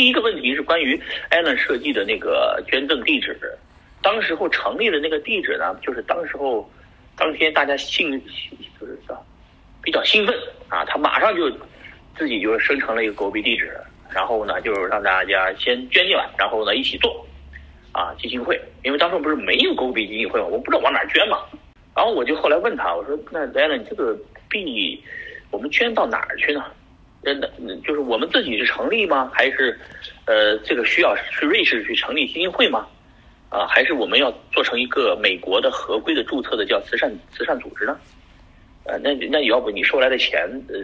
第一个问题是关于 Allen 设计的那个捐赠地址，当时候成立的那个地址呢，就是当时候当天大家兴就是叫比较兴奋啊，他马上就自己就生成了一个狗币地址，然后呢就让大家先捐进来，然后呢一起做啊基金会，因为当时不是没有狗币基金会嘛，我不知道往哪捐嘛，然后我就后来问他，我说那 Allen 这个币我们捐到哪儿去呢？真的，就是我们自己是成立吗？还是，呃，这个需要去瑞士去成立基金会吗？啊，还是我们要做成一个美国的合规的注册的叫慈善慈善组织呢？呃，那那要不你收来的钱，呃，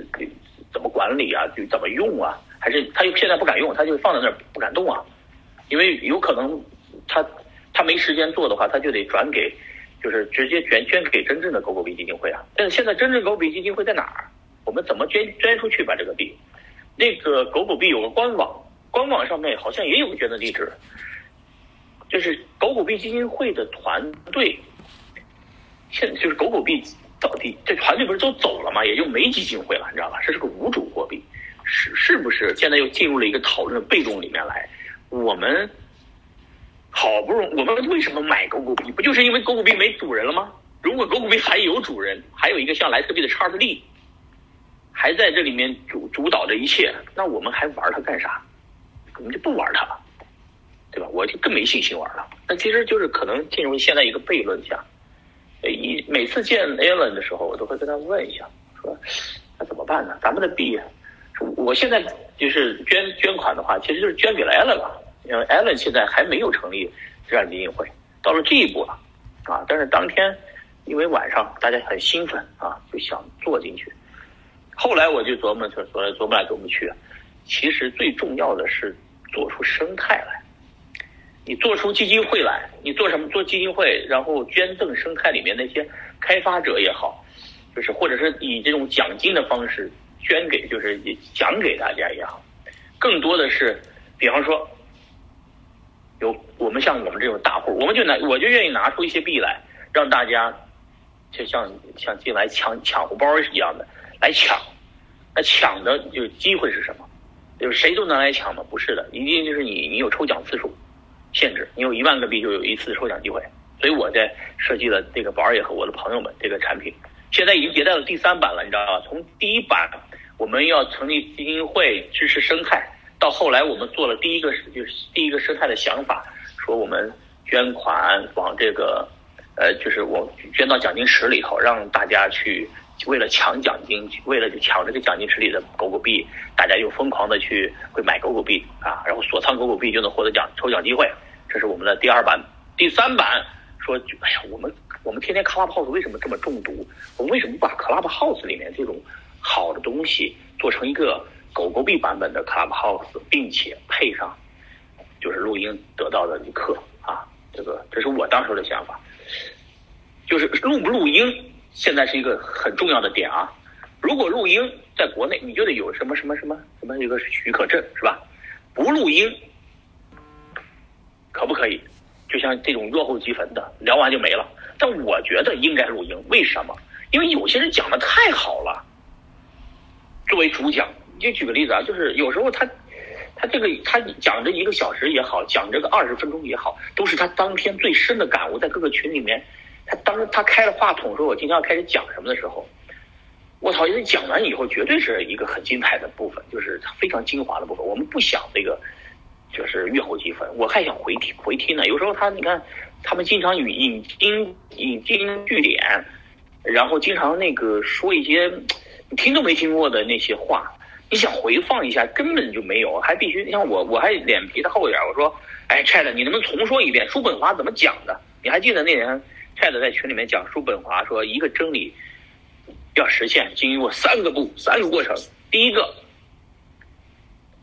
怎么管理啊？就怎么用啊？还是他又现在不敢用，他就放在那儿不敢动啊？因为有可能他他没时间做的话，他就得转给，就是直接捐捐给真正的狗狗币基金会啊。但是现在真正狗狗币基金会在哪儿？我们怎么捐捐出去把这个币？那个狗狗币有个官网，官网上面好像也有个捐赠地址。就是狗狗币基金会的团队，现就是狗狗币到底这团队不是都走了吗？也就没基金会了，你知道吧？这是个无主货币，是是不是？现在又进入了一个讨论的被动里面来。我们好不容易，我们为什么买狗狗币？不就是因为狗狗币没主人了吗？如果狗狗币还有主人，还有一个像莱特币的叉子利。还在这里面主主导着一切，那我们还玩它干啥？我们就不玩它了，对吧？我就更没信心玩了。那其实就是可能进入现在一个悖论下，一每次见 Alan 的时候，我都会跟他问一下，说那怎么办呢？咱们的币，我现在就是捐捐款的话，其实就是捐给了 Alan 了，因为 Alan 现在还没有成立这样的基金会，到了这一步了啊！但是当天因为晚上大家很兴奋啊，就想做进去。后来我就琢磨，就琢磨琢磨来琢磨去，其实最重要的是做出生态来。你做出基金会来，你做什么？做基金会，然后捐赠生态里面那些开发者也好，就是或者是以这种奖金的方式捐给，就是奖给大家也好。更多的是，比方说，有我们像我们这种大户，我们就拿我就愿意拿出一些币来，让大家就像像进来抢抢红包一样的。来抢，那抢的就机会是什么？就是谁都能来抢吗？不是的，一定就是你，你有抽奖次数限制，你有一万个币就有一次抽奖机会。所以我在设计了这个宝儿爷和我的朋友们这个产品，现在已经迭代了第三版了，你知道吧？从第一版我们要成立基金会支持生态，到后来我们做了第一个就是第一个生态的想法，说我们捐款往这个呃，就是我捐到奖金池里头，让大家去。为了抢奖金，为了就抢这个奖金池里的狗狗币，大家又疯狂的去会买狗狗币啊，然后锁仓狗狗币就能获得奖抽奖机会。这是我们的第二版，第三版说，哎呀，我们我们天天 Clubhouse 为什么这么中毒？我们为什么把 Clubhouse 里面这种好的东西做成一个狗狗币版本的 Clubhouse，并且配上就是录音得到的课啊？这个这是我当时的想法，就是录不录音。现在是一个很重要的点啊！如果录音在国内，你就得有什么什么什么什么一个许可证，是吧？不录音可不可以？就像这种落后积分的，聊完就没了。但我觉得应该录音，为什么？因为有些人讲的太好了。作为主讲，你就举个例子啊，就是有时候他他这个他讲这一个小时也好，讲这个二十分钟也好，都是他当天最深的感悟，在各个群里面。他当时他开了话筒说：“我今天要开始讲什么的时候，我操！因为讲完以后，绝对是一个很精彩的部分，就是非常精华的部分。我们不想这个，就是阅后积分，我还想回听回听呢。有时候他，你看，他们经常引引经引经据典，然后经常那个说一些你听都没听过的那些话，你想回放一下，根本就没有，还必须你像我，我还脸皮的厚一点。我说，哎，Chat，你能不能重说一遍叔本华怎么讲的？你还记得那人？” Chat 在群里面讲叔本华说，一个真理要实现，经过三个步、三个过程。第一个，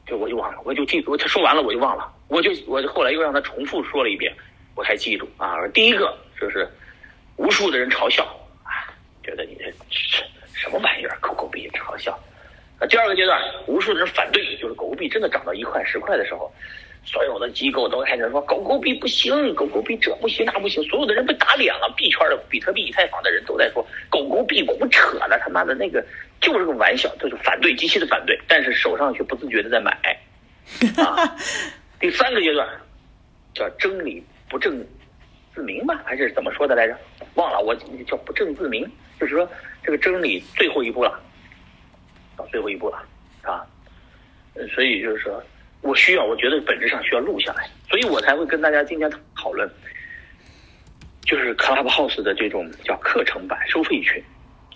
就我就忘了，我就记，我他说完了我就忘了，我就我后来又让他重复说了一遍，我才记住啊。第一个就是无数的人嘲笑啊，觉得你这什么玩意儿，狗狗币嘲笑。啊，第二个阶段，无数的人反对，就是狗狗币真的涨到一块、十块的时候。所有的机构都开始说狗狗币不行，狗狗币这不行那不行，所有的人被打脸了。币圈的比特币、以太坊的人都在说狗狗币胡扯了，他妈的那个就是个玩笑，就是反对，极其的反对，但是手上却不自觉的在买，啊，第三个阶段叫真理不正自明吧，还是怎么说的来着？忘了，我叫不正自明，就是说这个真理最后一步了，到最后一步了，啊，所以就是说我需要，我觉得本质上需要录下来，所以我才会跟大家今天讨论，就是 Clubhouse 的这种叫课程版收费群，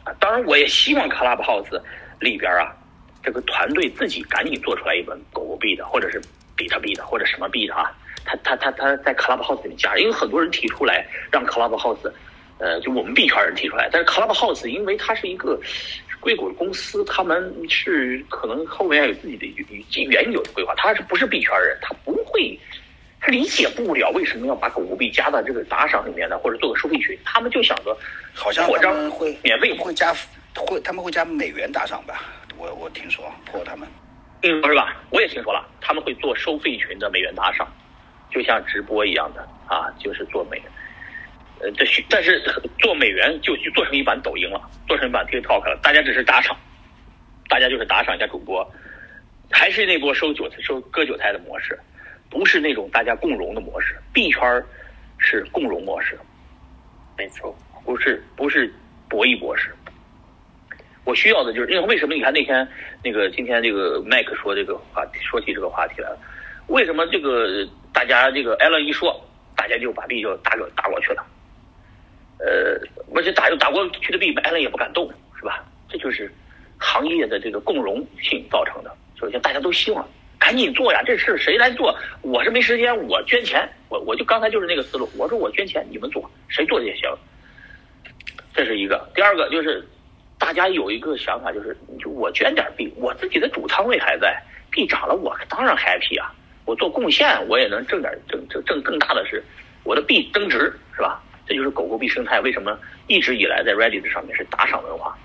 啊，当然我也希望 Clubhouse 里边啊。这个团队自己赶紧做出来一本狗狗币的，或者是比特币的，或者什么币的啊？他他他他在 Clubhouse 里面加，因为很多人提出来让 Clubhouse，呃，就我们币圈人提出来，但是 Clubhouse 因为它是一个硅谷的公司，他们是可能后面有自己的与其原有的规划，他是不是币圈人？他不会，他理解不了为什么要把狗狗币加到这个打赏里面呢？或者做个收费群？他们就想着好像他们会免费会加会他们会加美元打赏吧？我我听说破他们，听说是吧？我也听说了，他们会做收费群的美元打赏，就像直播一样的啊，就是做美，呃，这但是做美元就就做成一版抖音了，做成一版 TikTok 了，大家只是打赏，大家就是打赏一下主播，还是那波收韭菜、收割韭菜的模式，不是那种大家共荣的模式。币圈是共荣模式，没错，不是不是博弈模式。我需要的就是，因为为什么？你看那天那个今天这个麦克说这个话题，说起这个话题来了。为什么这个大家这个艾伦一说，大家就把币就打过打过去了？呃，而且打又打过去的币，艾伦也不敢动，是吧？这就是行业的这个共荣性造成的。首先大家都希望赶紧做呀，这事谁来做？我是没时间，我捐钱，我我就刚才就是那个思路，我说我捐钱，你们做，谁做也行。这是一个。第二个就是。大家有一个想法，就是就我捐点币，我自己的主仓位还在，币涨了，我当然 happy 啊！我做贡献，我也能挣点挣挣挣更大的是，我的币增值，是吧？这就是狗狗币生态为什么一直以来在 Reddit 上面是打赏文化，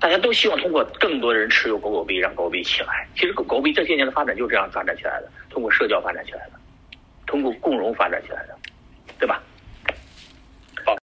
大家都希望通过更多的人持有狗狗币，让狗狗币起来。其实狗狗币这些年的发展就是这样发展起来的，通过社交发展起来的，通过共融发展起来的，对吧？